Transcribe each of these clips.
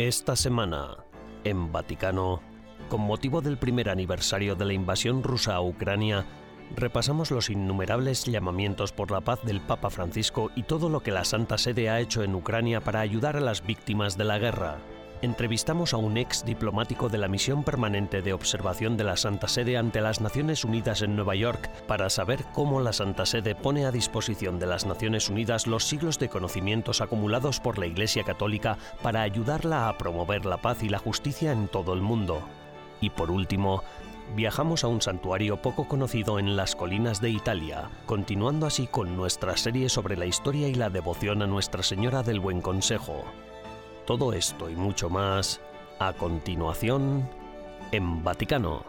Esta semana, en Vaticano, con motivo del primer aniversario de la invasión rusa a Ucrania, repasamos los innumerables llamamientos por la paz del Papa Francisco y todo lo que la Santa Sede ha hecho en Ucrania para ayudar a las víctimas de la guerra. Entrevistamos a un ex diplomático de la Misión Permanente de Observación de la Santa Sede ante las Naciones Unidas en Nueva York para saber cómo la Santa Sede pone a disposición de las Naciones Unidas los siglos de conocimientos acumulados por la Iglesia Católica para ayudarla a promover la paz y la justicia en todo el mundo. Y por último, viajamos a un santuario poco conocido en las colinas de Italia, continuando así con nuestra serie sobre la historia y la devoción a Nuestra Señora del Buen Consejo. Todo esto y mucho más a continuación en Vaticano.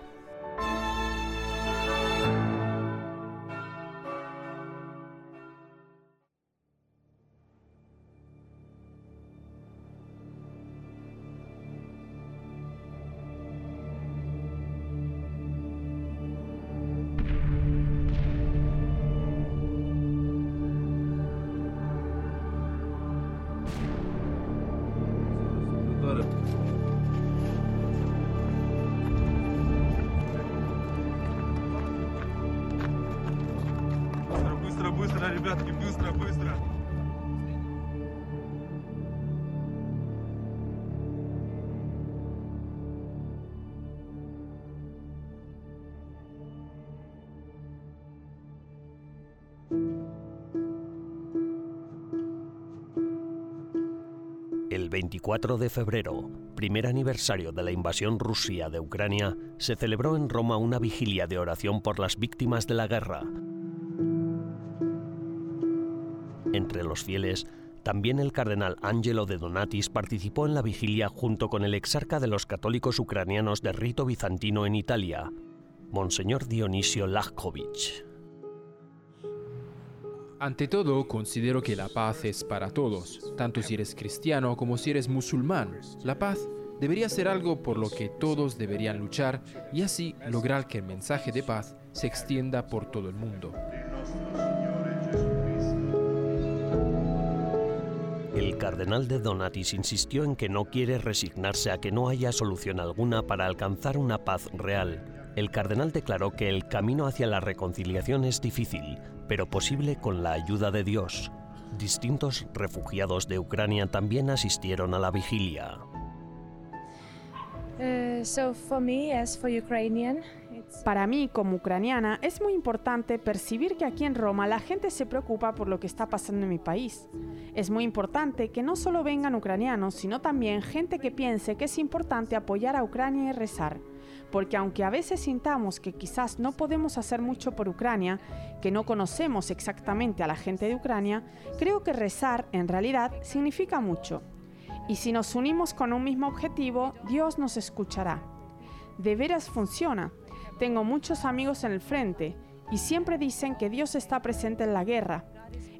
El 24 de febrero, primer aniversario de la invasión rusa de Ucrania, se celebró en Roma una vigilia de oración por las víctimas de la guerra, Entre los fieles, también el cardenal Angelo de Donatis participó en la vigilia junto con el exarca de los católicos ucranianos de rito bizantino en Italia, Monseñor Dionisio Lajkovic. Ante todo, considero que la paz es para todos, tanto si eres cristiano como si eres musulmán. La paz debería ser algo por lo que todos deberían luchar y así lograr que el mensaje de paz se extienda por todo el mundo. Cardenal de Donatis insistió en que no quiere resignarse a que no haya solución alguna para alcanzar una paz real. El cardenal declaró que el camino hacia la reconciliación es difícil, pero posible con la ayuda de Dios. Distintos refugiados de Ucrania también asistieron a la vigilia. Uh, so for me, as for Ukrainian, Para mí, como ucraniana, es muy importante percibir que aquí en Roma la gente se preocupa por lo que está pasando en mi país. Es muy importante que no solo vengan ucranianos, sino también gente que piense que es importante apoyar a Ucrania y rezar. Porque aunque a veces sintamos que quizás no podemos hacer mucho por Ucrania, que no conocemos exactamente a la gente de Ucrania, creo que rezar en realidad significa mucho. Y si nos unimos con un mismo objetivo, Dios nos escuchará. De veras funciona. Tengo muchos amigos en el frente y siempre dicen que Dios está presente en la guerra.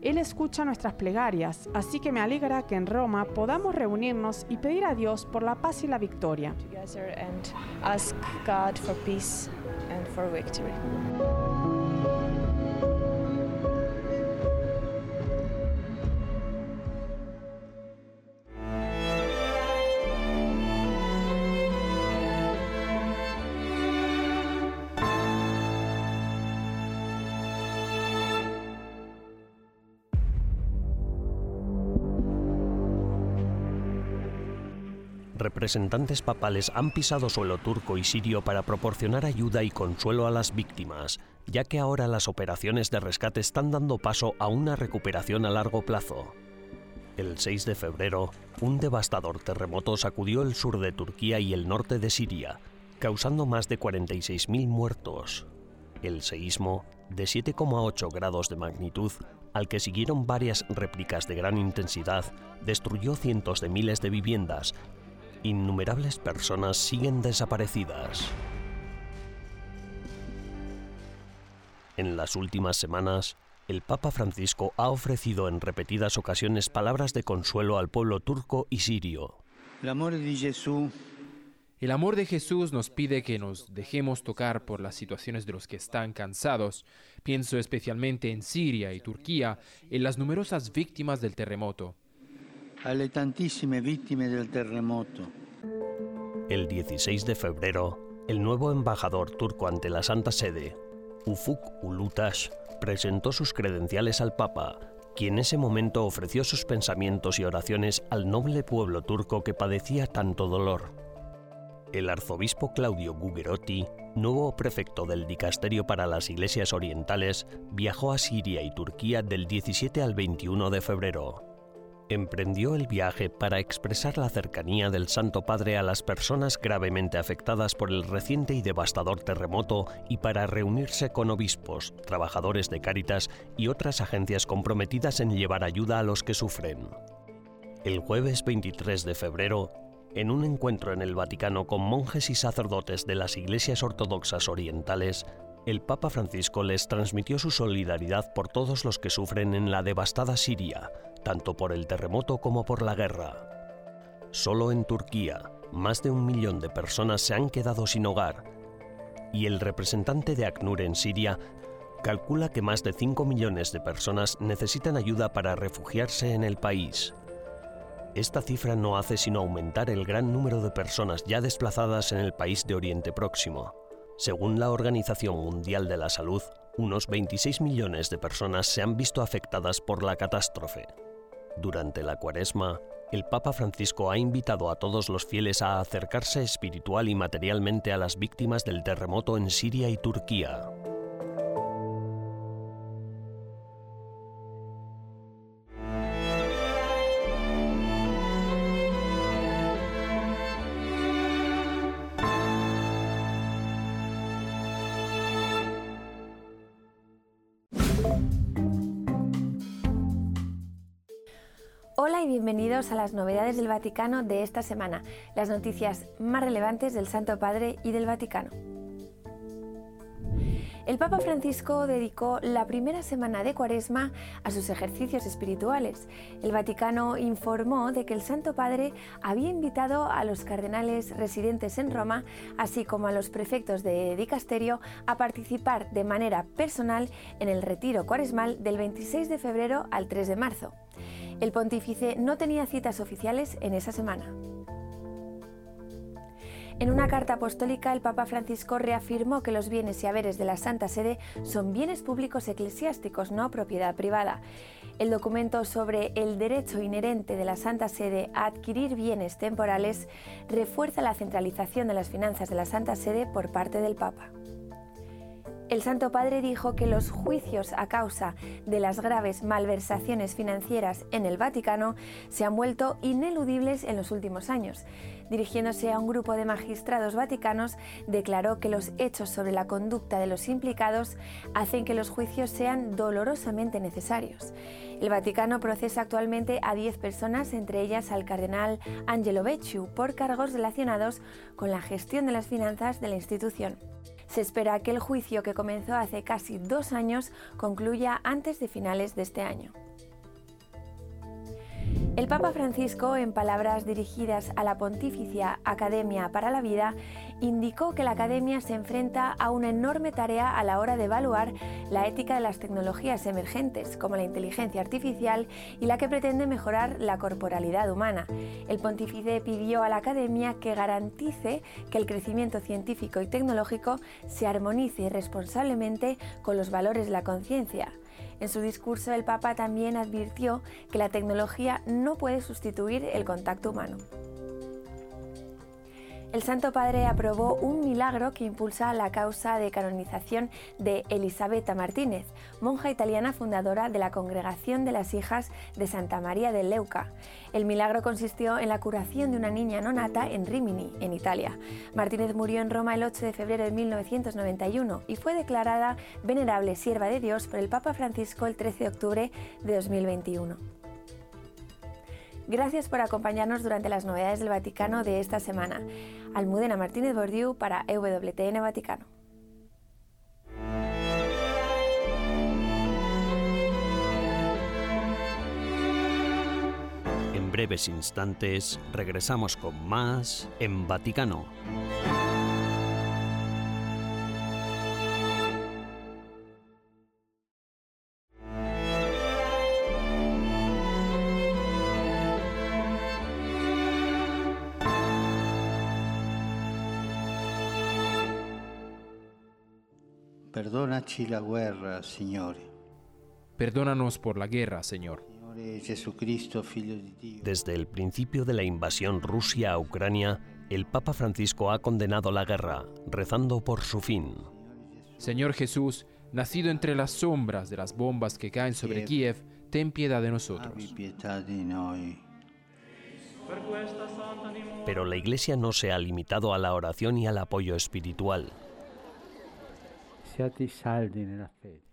Él escucha nuestras plegarias, así que me alegra que en Roma podamos reunirnos y pedir a Dios por la paz y la victoria. Representantes papales han pisado suelo turco y sirio para proporcionar ayuda y consuelo a las víctimas, ya que ahora las operaciones de rescate están dando paso a una recuperación a largo plazo. El 6 de febrero, un devastador terremoto sacudió el sur de Turquía y el norte de Siria, causando más de 46.000 muertos. El seísmo, de 7,8 grados de magnitud, al que siguieron varias réplicas de gran intensidad, destruyó cientos de miles de viviendas. Innumerables personas siguen desaparecidas. En las últimas semanas, el Papa Francisco ha ofrecido en repetidas ocasiones palabras de consuelo al pueblo turco y sirio. El amor de Jesús nos pide que nos dejemos tocar por las situaciones de los que están cansados. Pienso especialmente en Siria y Turquía, en las numerosas víctimas del terremoto. Alle tantissime vittime del terremoto. El 16 de febrero, el nuevo embajador turco ante la Santa Sede, Ufuk Ulutash, presentó sus credenciales al Papa, quien en ese momento ofreció sus pensamientos y oraciones al noble pueblo turco que padecía tanto dolor. El arzobispo Claudio Gugerotti, nuevo prefecto del Dicasterio para las Iglesias Orientales, viajó a Siria y Turquía del 17 al 21 de febrero. Emprendió el viaje para expresar la cercanía del Santo Padre a las personas gravemente afectadas por el reciente y devastador terremoto y para reunirse con obispos, trabajadores de Cáritas y otras agencias comprometidas en llevar ayuda a los que sufren. El jueves 23 de febrero, en un encuentro en el Vaticano con monjes y sacerdotes de las iglesias ortodoxas orientales, el Papa Francisco les transmitió su solidaridad por todos los que sufren en la devastada Siria, tanto por el terremoto como por la guerra. Solo en Turquía, más de un millón de personas se han quedado sin hogar, y el representante de ACNUR en Siria calcula que más de 5 millones de personas necesitan ayuda para refugiarse en el país. Esta cifra no hace sino aumentar el gran número de personas ya desplazadas en el país de Oriente Próximo. Según la Organización Mundial de la Salud, unos 26 millones de personas se han visto afectadas por la catástrofe. Durante la cuaresma, el Papa Francisco ha invitado a todos los fieles a acercarse espiritual y materialmente a las víctimas del terremoto en Siria y Turquía. A las novedades del Vaticano de esta semana, las noticias más relevantes del Santo Padre y del Vaticano. El Papa Francisco dedicó la primera semana de Cuaresma a sus ejercicios espirituales. El Vaticano informó de que el Santo Padre había invitado a los cardenales residentes en Roma, así como a los prefectos de dicasterio, a participar de manera personal en el retiro cuaresmal del 26 de febrero al 3 de marzo. El pontífice no tenía citas oficiales en esa semana. En una carta apostólica, el Papa Francisco reafirmó que los bienes y haberes de la Santa Sede son bienes públicos eclesiásticos, no propiedad privada. El documento sobre el derecho inherente de la Santa Sede a adquirir bienes temporales refuerza la centralización de las finanzas de la Santa Sede por parte del Papa. El Santo Padre dijo que los juicios a causa de las graves malversaciones financieras en el Vaticano se han vuelto ineludibles en los últimos años. Dirigiéndose a un grupo de magistrados vaticanos, declaró que los hechos sobre la conducta de los implicados hacen que los juicios sean dolorosamente necesarios. El Vaticano procesa actualmente a 10 personas, entre ellas al cardenal Angelo Becciu, por cargos relacionados con la gestión de las finanzas de la institución. Se espera que el juicio que comenzó hace casi dos años concluya antes de finales de este año. El Papa Francisco, en palabras dirigidas a la Pontificia Academia para la Vida, indicó que la Academia se enfrenta a una enorme tarea a la hora de evaluar la ética de las tecnologías emergentes, como la inteligencia artificial, y la que pretende mejorar la corporalidad humana. El pontífice pidió a la Academia que garantice que el crecimiento científico y tecnológico se armonice responsablemente con los valores de la conciencia. En su discurso el Papa también advirtió que la tecnología no puede sustituir el contacto humano. El Santo Padre aprobó un milagro que impulsa la causa de canonización de Elisabetta Martínez, monja italiana fundadora de la Congregación de las Hijas de Santa María de Leuca. El milagro consistió en la curación de una niña no nata en Rimini, en Italia. Martínez murió en Roma el 8 de febrero de 1991 y fue declarada venerable sierva de Dios por el Papa Francisco el 13 de octubre de 2021. Gracias por acompañarnos durante las novedades del Vaticano de esta semana. Almudena Martínez Bordiú para EWTN Vaticano. En breves instantes regresamos con más en Vaticano. La guerra, Signore. Perdónanos por la guerra, Señor. Desde el principio de la invasión Rusia a Ucrania, el Papa Francisco ha condenado la guerra, rezando por su fin. Señor Jesús, nacido entre las sombras de las bombas que caen sobre Kiev, ten piedad de nosotros. Pero la Iglesia no se ha limitado a la oración y al apoyo espiritual.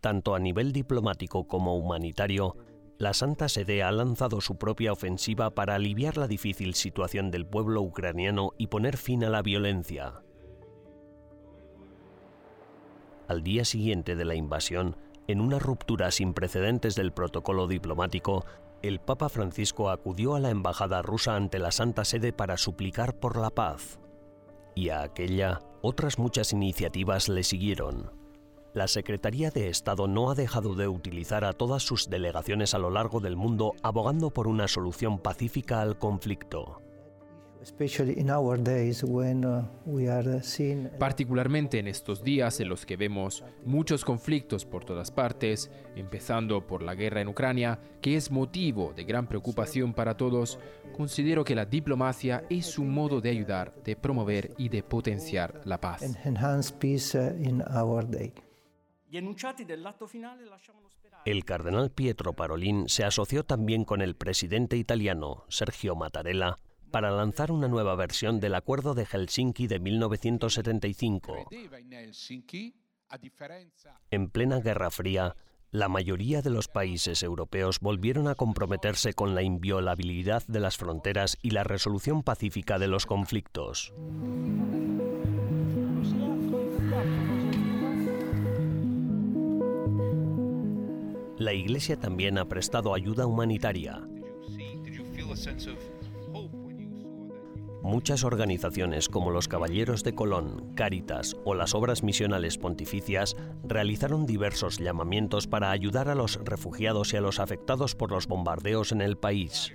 Tanto a nivel diplomático como humanitario, la Santa Sede ha lanzado su propia ofensiva para aliviar la difícil situación del pueblo ucraniano y poner fin a la violencia. Al día siguiente de la invasión, en una ruptura sin precedentes del protocolo diplomático, el Papa Francisco acudió a la embajada rusa ante la Santa Sede para suplicar por la paz. Y a aquella, otras muchas iniciativas le siguieron. La Secretaría de Estado no ha dejado de utilizar a todas sus delegaciones a lo largo del mundo abogando por una solución pacífica al conflicto. uh, seeing Particularmente en estos días en los que vemos muchos conflictos por todas partes, empezando por la guerra en Ucrania, que es motivo de gran preocupación para todos, considero que la diplomacia es un modo de ayudar, de promover y de potenciar la paz. El cardenal Pietro Parolin se asoció también con el presidente italiano, Sergio Mattarella, para lanzar una nueva versión del Acuerdo de Helsinki de 1975. En plena Guerra Fría, la mayoría de los países europeos volvieron a comprometerse con la inviolabilidad de las fronteras y la resolución pacífica de los conflictos. La Iglesia también ha prestado ayuda humanitaria. Muchas organizaciones como los Caballeros de Colón, Cáritas o las Obras Misionales Pontificias realizaron diversos llamamientos para ayudar a los refugiados y a los afectados por los bombardeos en el país.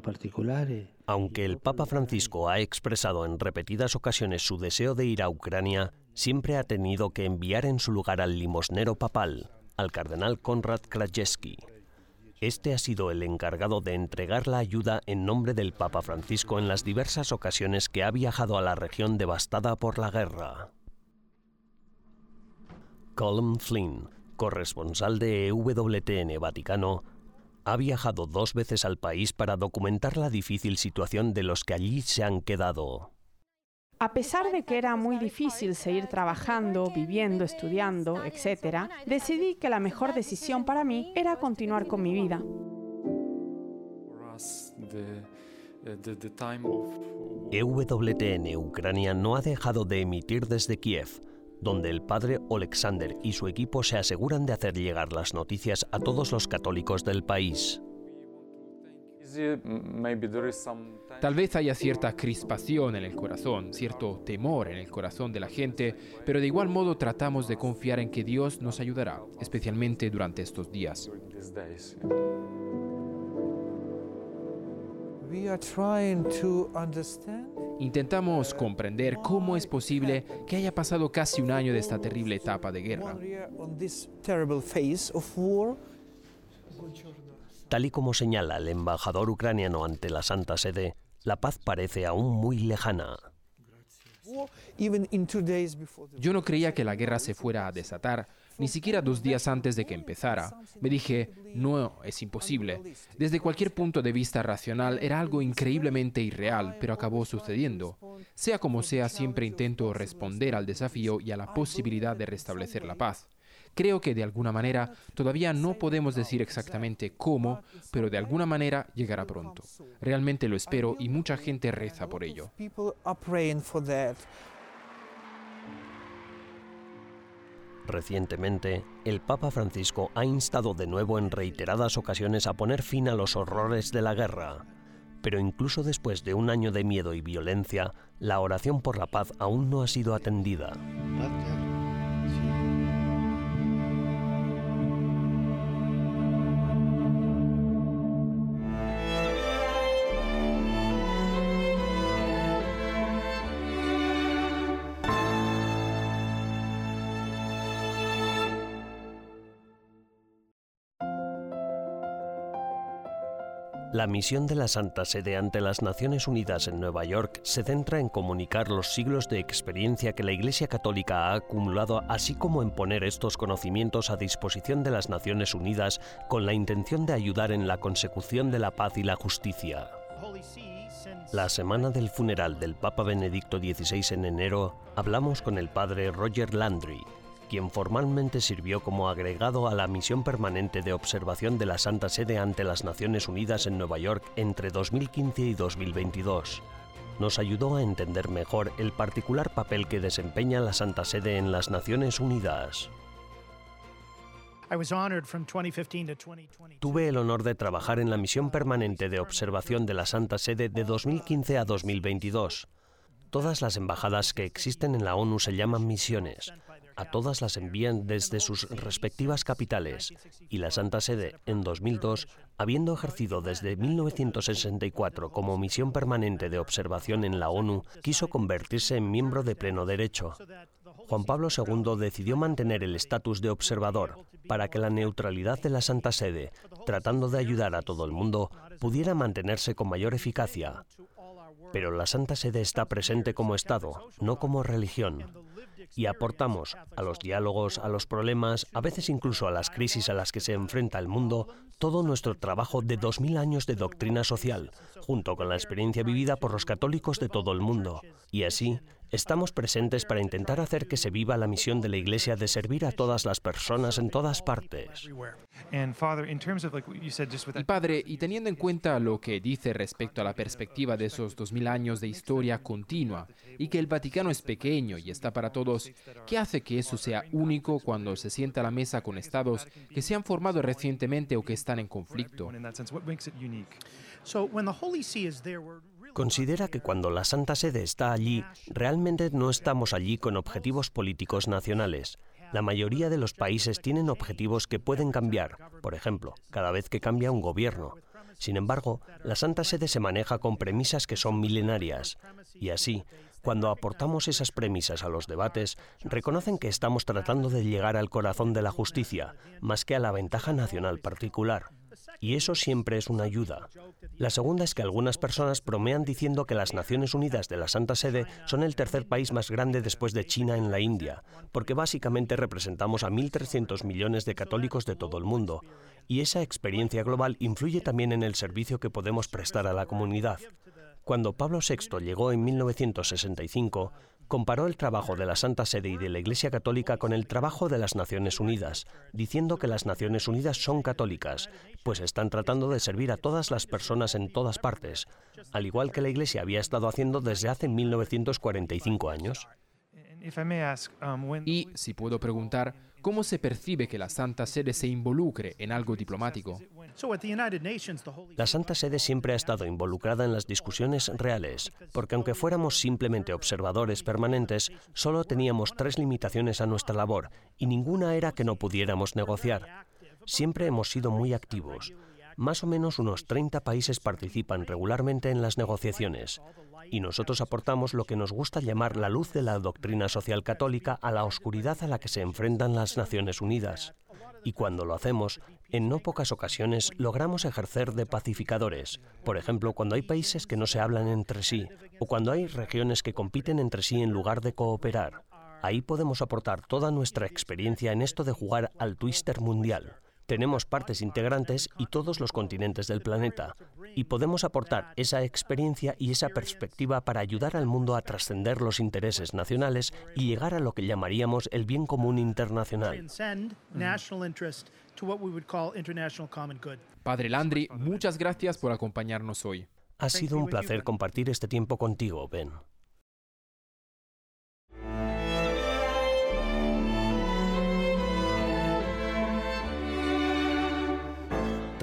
Particolare Aunque el Papa Francisco ha expresado en repetidas ocasiones su deseo de ir a Ucrania, siempre ha tenido que enviar en su lugar al limosnero papal, al cardenal Konrad Krajewski. Este ha sido el encargado de entregar la ayuda en nombre del Papa Francisco en las diversas ocasiones que ha viajado a la región devastada por la guerra. Colm Flynn, corresponsal de EWTN Vaticano, ha viajado dos veces al país para documentar la difícil situación de los que allí se han quedado. A pesar de que era muy difícil seguir trabajando, viviendo, estudiando, etc., decidí que la mejor decisión para mí era continuar con mi vida. EWTN Ucrania no ha dejado de emitir desde Kiev, donde el padre Alexander y su equipo se aseguran de hacer llegar las noticias a todos los católicos del país. Tal vez haya cierta crispación en el corazón, cierto temor en el corazón de la gente, pero de igual modo tratamos de confiar en que Dios nos ayudará, especialmente durante estos días. Intentamos comprender cómo es posible que haya pasado casi un año de esta terrible etapa de guerra. one year on this terrible phase of war. Tal y como señala el embajador ucraniano ante la Santa Sede, la paz parece aún muy lejana. Yo no creía que la guerra se fuera a desatar, ni siquiera dos días antes de que empezara. Me dije, no, es imposible. Desde cualquier punto de vista racional era algo increíblemente irreal, pero acabó sucediendo. Sea como sea, siempre intento responder al desafío y a la posibilidad de restablecer la paz. Creo que de alguna manera todavía no podemos decir exactamente cómo, pero de alguna manera llegará pronto. Realmente lo espero y mucha gente reza por ello. Recientemente, el Papa Francisco ha instado de nuevo en reiteradas ocasiones a poner fin a los horrores de la guerra. Pero incluso después de un año de miedo y violencia, la oración por la paz aún no ha sido atendida. La misión de la Santa Sede ante las Naciones Unidas en Nueva York se centra en comunicar los siglos de experiencia que la Iglesia Católica ha acumulado, así como en poner estos conocimientos a disposición de las Naciones Unidas con la intención de ayudar en la consecución de la paz y la justicia. La semana del funeral del Papa Benedicto XVI en enero, hablamos con el padre Roger Landry, quien formalmente sirvió como agregado a la misión permanente de observación de la Santa Sede ante las Naciones Unidas en Nueva York entre 2015 y 2022. Nos ayudó a entender mejor el particular papel que desempeña la Santa Sede en las Naciones Unidas. Tuve el honor de trabajar en la misión permanente de observación de la Santa Sede de 2015 a 2022. Todas las embajadas que existen en la ONU se llaman misiones. A todas las envían desde sus respectivas capitales y la Santa Sede, en 2002, habiendo ejercido desde 1964 como misión permanente de observación en la ONU, quiso convertirse en miembro de pleno derecho. Juan Pablo II decidió mantener el estatus de observador para que la neutralidad de la Santa Sede, tratando de ayudar a todo el mundo, pudiera mantenerse con mayor eficacia. Pero la Santa Sede está presente como Estado, no como religión y aportamos a los diálogos, a los problemas, a veces incluso a las crisis a las que se enfrenta el mundo, todo nuestro trabajo de 2.000 años de doctrina social, junto con la experiencia vivida por los católicos de todo el mundo. Y así, estamos presentes para intentar hacer que se viva la misión de la Iglesia de servir a todas las personas en todas partes. Y padre, y teniendo en cuenta lo que dice respecto a la perspectiva de esos 2000 años de historia continua y que el Vaticano es pequeño y está para todos, ¿qué hace que eso sea único cuando se sienta a la mesa con estados que se han formado recientemente o que están en conflicto? Considera que cuando la Santa Sede está allí, realmente no estamos allí con objetivos políticos nacionales. La mayoría de los países tienen objetivos que pueden cambiar, por ejemplo, cada vez que cambia un gobierno. Sin embargo, la Santa Sede se maneja con premisas que son milenarias, y así, cuando aportamos esas premisas a los debates, reconocen que estamos tratando de llegar al corazón de la justicia, más que a la ventaja nacional particular y eso siempre es una ayuda. La segunda es que algunas personas bromean diciendo que las Naciones Unidas de la Santa Sede son el tercer país más grande después de China en la India, porque básicamente representamos a 1.300 millones de católicos de todo el mundo, y esa experiencia global influye también en el servicio que podemos prestar a la comunidad. Cuando Pablo VI llegó en 1965, comparó el trabajo de la Santa Sede y de la Iglesia Católica con el trabajo de las Naciones Unidas, diciendo que las Naciones Unidas son católicas, pues están tratando de servir a todas las personas en todas partes, al igual que la Iglesia había estado haciendo desde hace 1945 años. Y, si puedo preguntar, ¿cómo se percibe que la Santa Sede se involucre en algo diplomático? La Santa Sede siempre ha estado involucrada en las discusiones reales, porque aunque fuéramos simplemente observadores permanentes, solo teníamos tres limitaciones a nuestra labor, y ninguna era que no pudiéramos negociar. Siempre hemos sido muy activos. Más o menos unos 30 países participan regularmente en las negociaciones y nosotros aportamos lo que nos gusta llamar la luz de la doctrina social católica a la oscuridad a la que se enfrentan las Naciones Unidas. Y cuando lo hacemos, en no pocas ocasiones logramos ejercer de pacificadores, por ejemplo, cuando hay países que no se hablan entre sí, o cuando hay regiones que compiten entre sí en lugar de cooperar. Ahí podemos aportar toda nuestra experiencia en esto de jugar al twister mundial. Tenemos partes integrantes y todos los continentes del planeta, y podemos aportar esa experiencia y esa perspectiva para ayudar al mundo a trascender los intereses nacionales y llegar a lo que llamaríamos el bien común internacional. Padre Landry, muchas gracias por acompañarnos hoy. Ha sido un placer compartir este tiempo contigo, Ben.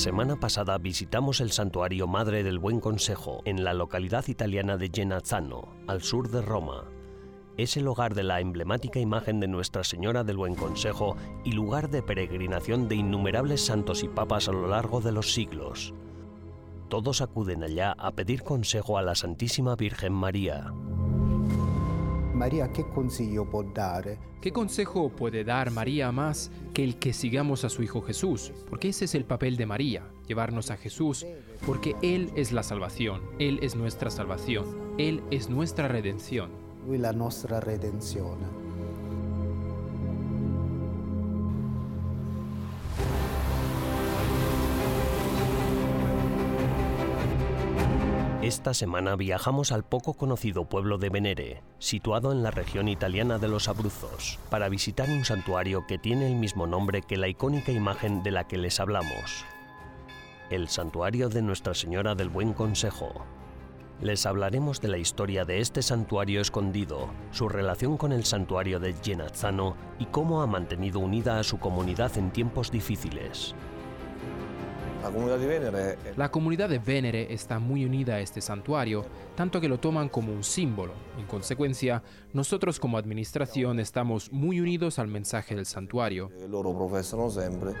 Semana pasada visitamos el santuario Madre del Buen Consejo en la localidad italiana de Genazzano, al sur de Roma. Es el hogar de la emblemática imagen de Nuestra Señora del Buen Consejo y lugar de peregrinación de innumerables santos y papas a lo largo de los siglos. Todos acuden allá a pedir consejo a la Santísima Virgen María. María, ¿qué consejo puede dar? ¿Qué consejo puede dar María más que el que sigamos a su Hijo Jesús? Porque ese es el papel de María, llevarnos a Jesús, porque Él es la salvación, Él es nuestra salvación, Él es nuestra redención. Lui la nostra redenzione. Esta semana viajamos al poco conocido pueblo de Venere, situado en la región italiana de los Abruzos, para visitar un santuario que tiene el mismo nombre que la icónica imagen de la que les hablamos. El santuario de Nuestra Señora del Buen Consejo. Les hablaremos de la historia de este santuario escondido, su relación con el santuario de Genazzano y cómo ha mantenido unida a su comunidad en tiempos difíciles. La comunidad de Venere La comunidad de Venere está muy unida a este santuario, tanto que lo toman como un símbolo. En consecuencia, nosotros como administración estamos muy unidos al mensaje del santuario. sempre.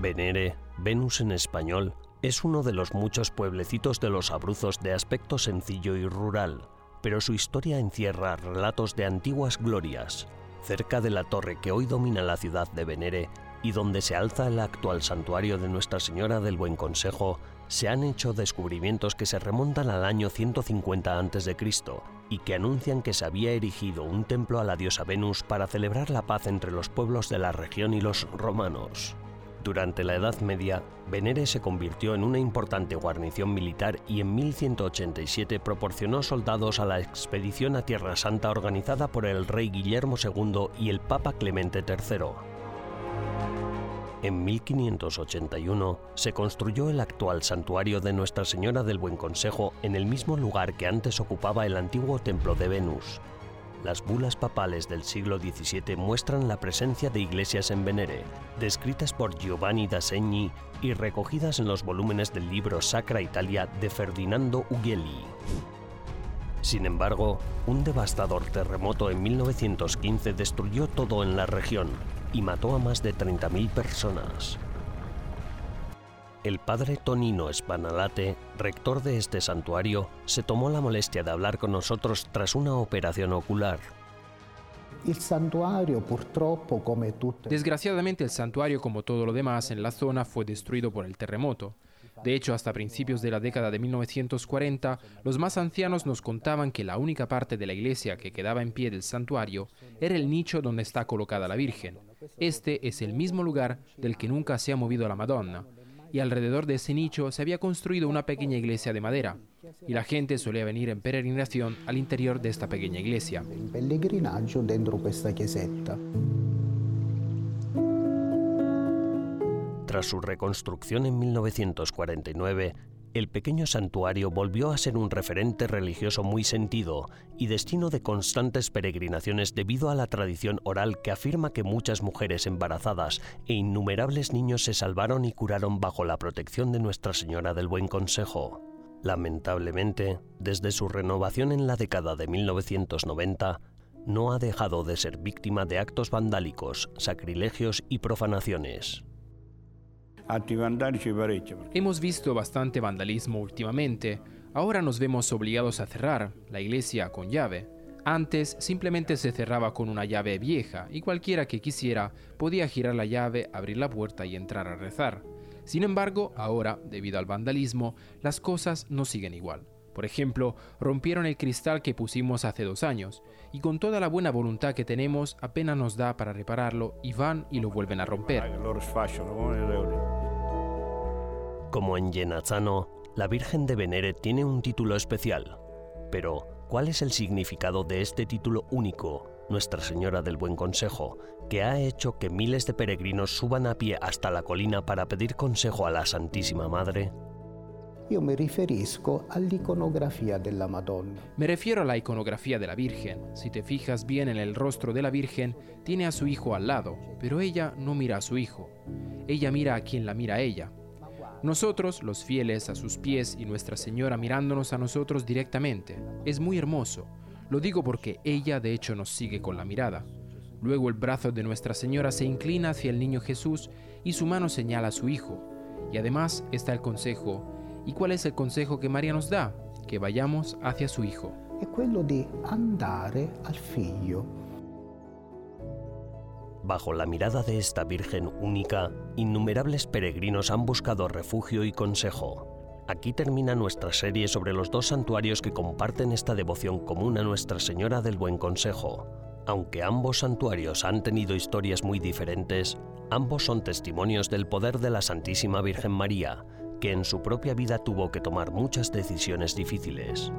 Venere, Venus en español, es uno de los muchos pueblecitos de los Abruzos de aspecto sencillo y rural, pero su historia encierra relatos de antiguas glorias. Cerca de la torre que hoy domina la ciudad de Venere y donde se alza el actual santuario de Nuestra Señora del Buen Consejo, se han hecho descubrimientos que se remontan al año 150 a.C. y que anuncian que se había erigido un templo a la diosa Venus para celebrar la paz entre los pueblos de la región y los romanos. Durante la Edad Media, Venere se convirtió en una importante guarnición militar y en 1187 proporcionó soldados a la expedición a Tierra Santa organizada por el rey Guillermo II y el Papa Clemente III. En 1581 se construyó el actual santuario de Nuestra Señora del Buen Consejo en el mismo lugar que antes ocupaba el antiguo templo de Venus. Las bulas papales del siglo XVII muestran la presencia de iglesias en Venere, descritas por Giovanni da Segni y recogidas en los volúmenes del libro Sacra Italia de Ferdinando Ughelli. Sin embargo, un devastador terremoto en 1915 destruyó todo en la región y mató a más de 30.000 personas. El padre Tonino Spanalate, rector de este santuario, se tomó la molestia de hablar con nosotros tras una operación ocular. Desgraciadamente el santuario, como todo lo demás en la zona, fue destruido por el terremoto. De hecho, hasta principios de la década de 1940, los más ancianos nos contaban que la única parte de la iglesia que quedaba en pie del santuario era el nicho donde está colocada la Virgen. Este es el mismo lugar del que nunca se ha movido la Madonna. Y alrededor de ese nicho se había construido una pequeña iglesia de madera. Y la gente solía venir en peregrinación al interior de esta pequeña iglesia. Tras su reconstrucción en 1949, el pequeño santuario volvió a ser un referente religioso muy sentido y destino de constantes peregrinaciones debido a la tradición oral que afirma que muchas mujeres embarazadas e innumerables niños se salvaron y curaron bajo la protección de Nuestra Señora del Buen Consejo. Lamentablemente, desde su renovación en la década de 1990, no ha dejado de ser víctima de actos vandálicos, sacrilegios y profanaciones. Hemos visto bastante vandalismo últimamente. Ahora nos vemos obligados a cerrar la iglesia con llave. Antes simplemente se cerraba con una llave vieja y cualquiera que quisiera podía girar la llave, abrir la puerta y entrar a rezar. Sin embargo, ahora, debido al vandalismo, las cosas no siguen igual. Por ejemplo, rompieron el cristal que pusimos hace dos años, y con toda la buena voluntad que tenemos apenas nos da para repararlo y van y lo vuelven a romper. Como en Genazzano, la Virgen de Venere tiene un título especial. Pero, ¿cuál es el significado de este título único, Nuestra Señora del Buen Consejo, que ha hecho que miles de peregrinos suban a pie hasta la colina para pedir consejo a la Santísima Madre? Io mi riferisco della Madonna. Me refiero a la iconografía de la Virgen. Si te fijas bien en el rostro de la Virgen, tiene a su hijo al lado, pero ella no mira a su hijo. ella mira a quien la mira a ella. Nosotros, los fieles, a sus pies y Nuestra Señora mirándonos a nosotros directamente. Es muy hermoso. Lo digo porque ella de hecho nos sigue con la mirada. Luego el brazo de Nuestra Señora se inclina hacia el niño Jesús y su mano señala a su hijo. Y además está el consejo. ¿Y cuál es el consejo que María nos da? Que vayamos hacia su hijo. È quello di andare al figlio. Bajo la mirada de esta Virgen única, innumerables peregrinos han buscado refugio y consejo. Aquí termina nuestra serie sobre los dos santuarios que comparten esta devoción común a Nuestra Señora del Buen Consejo. Aunque ambos santuarios han tenido historias muy diferentes, ambos son testimonios del poder de la Santísima Virgen María, que en su propia vida tuvo que tomar muchas decisiones difíciles.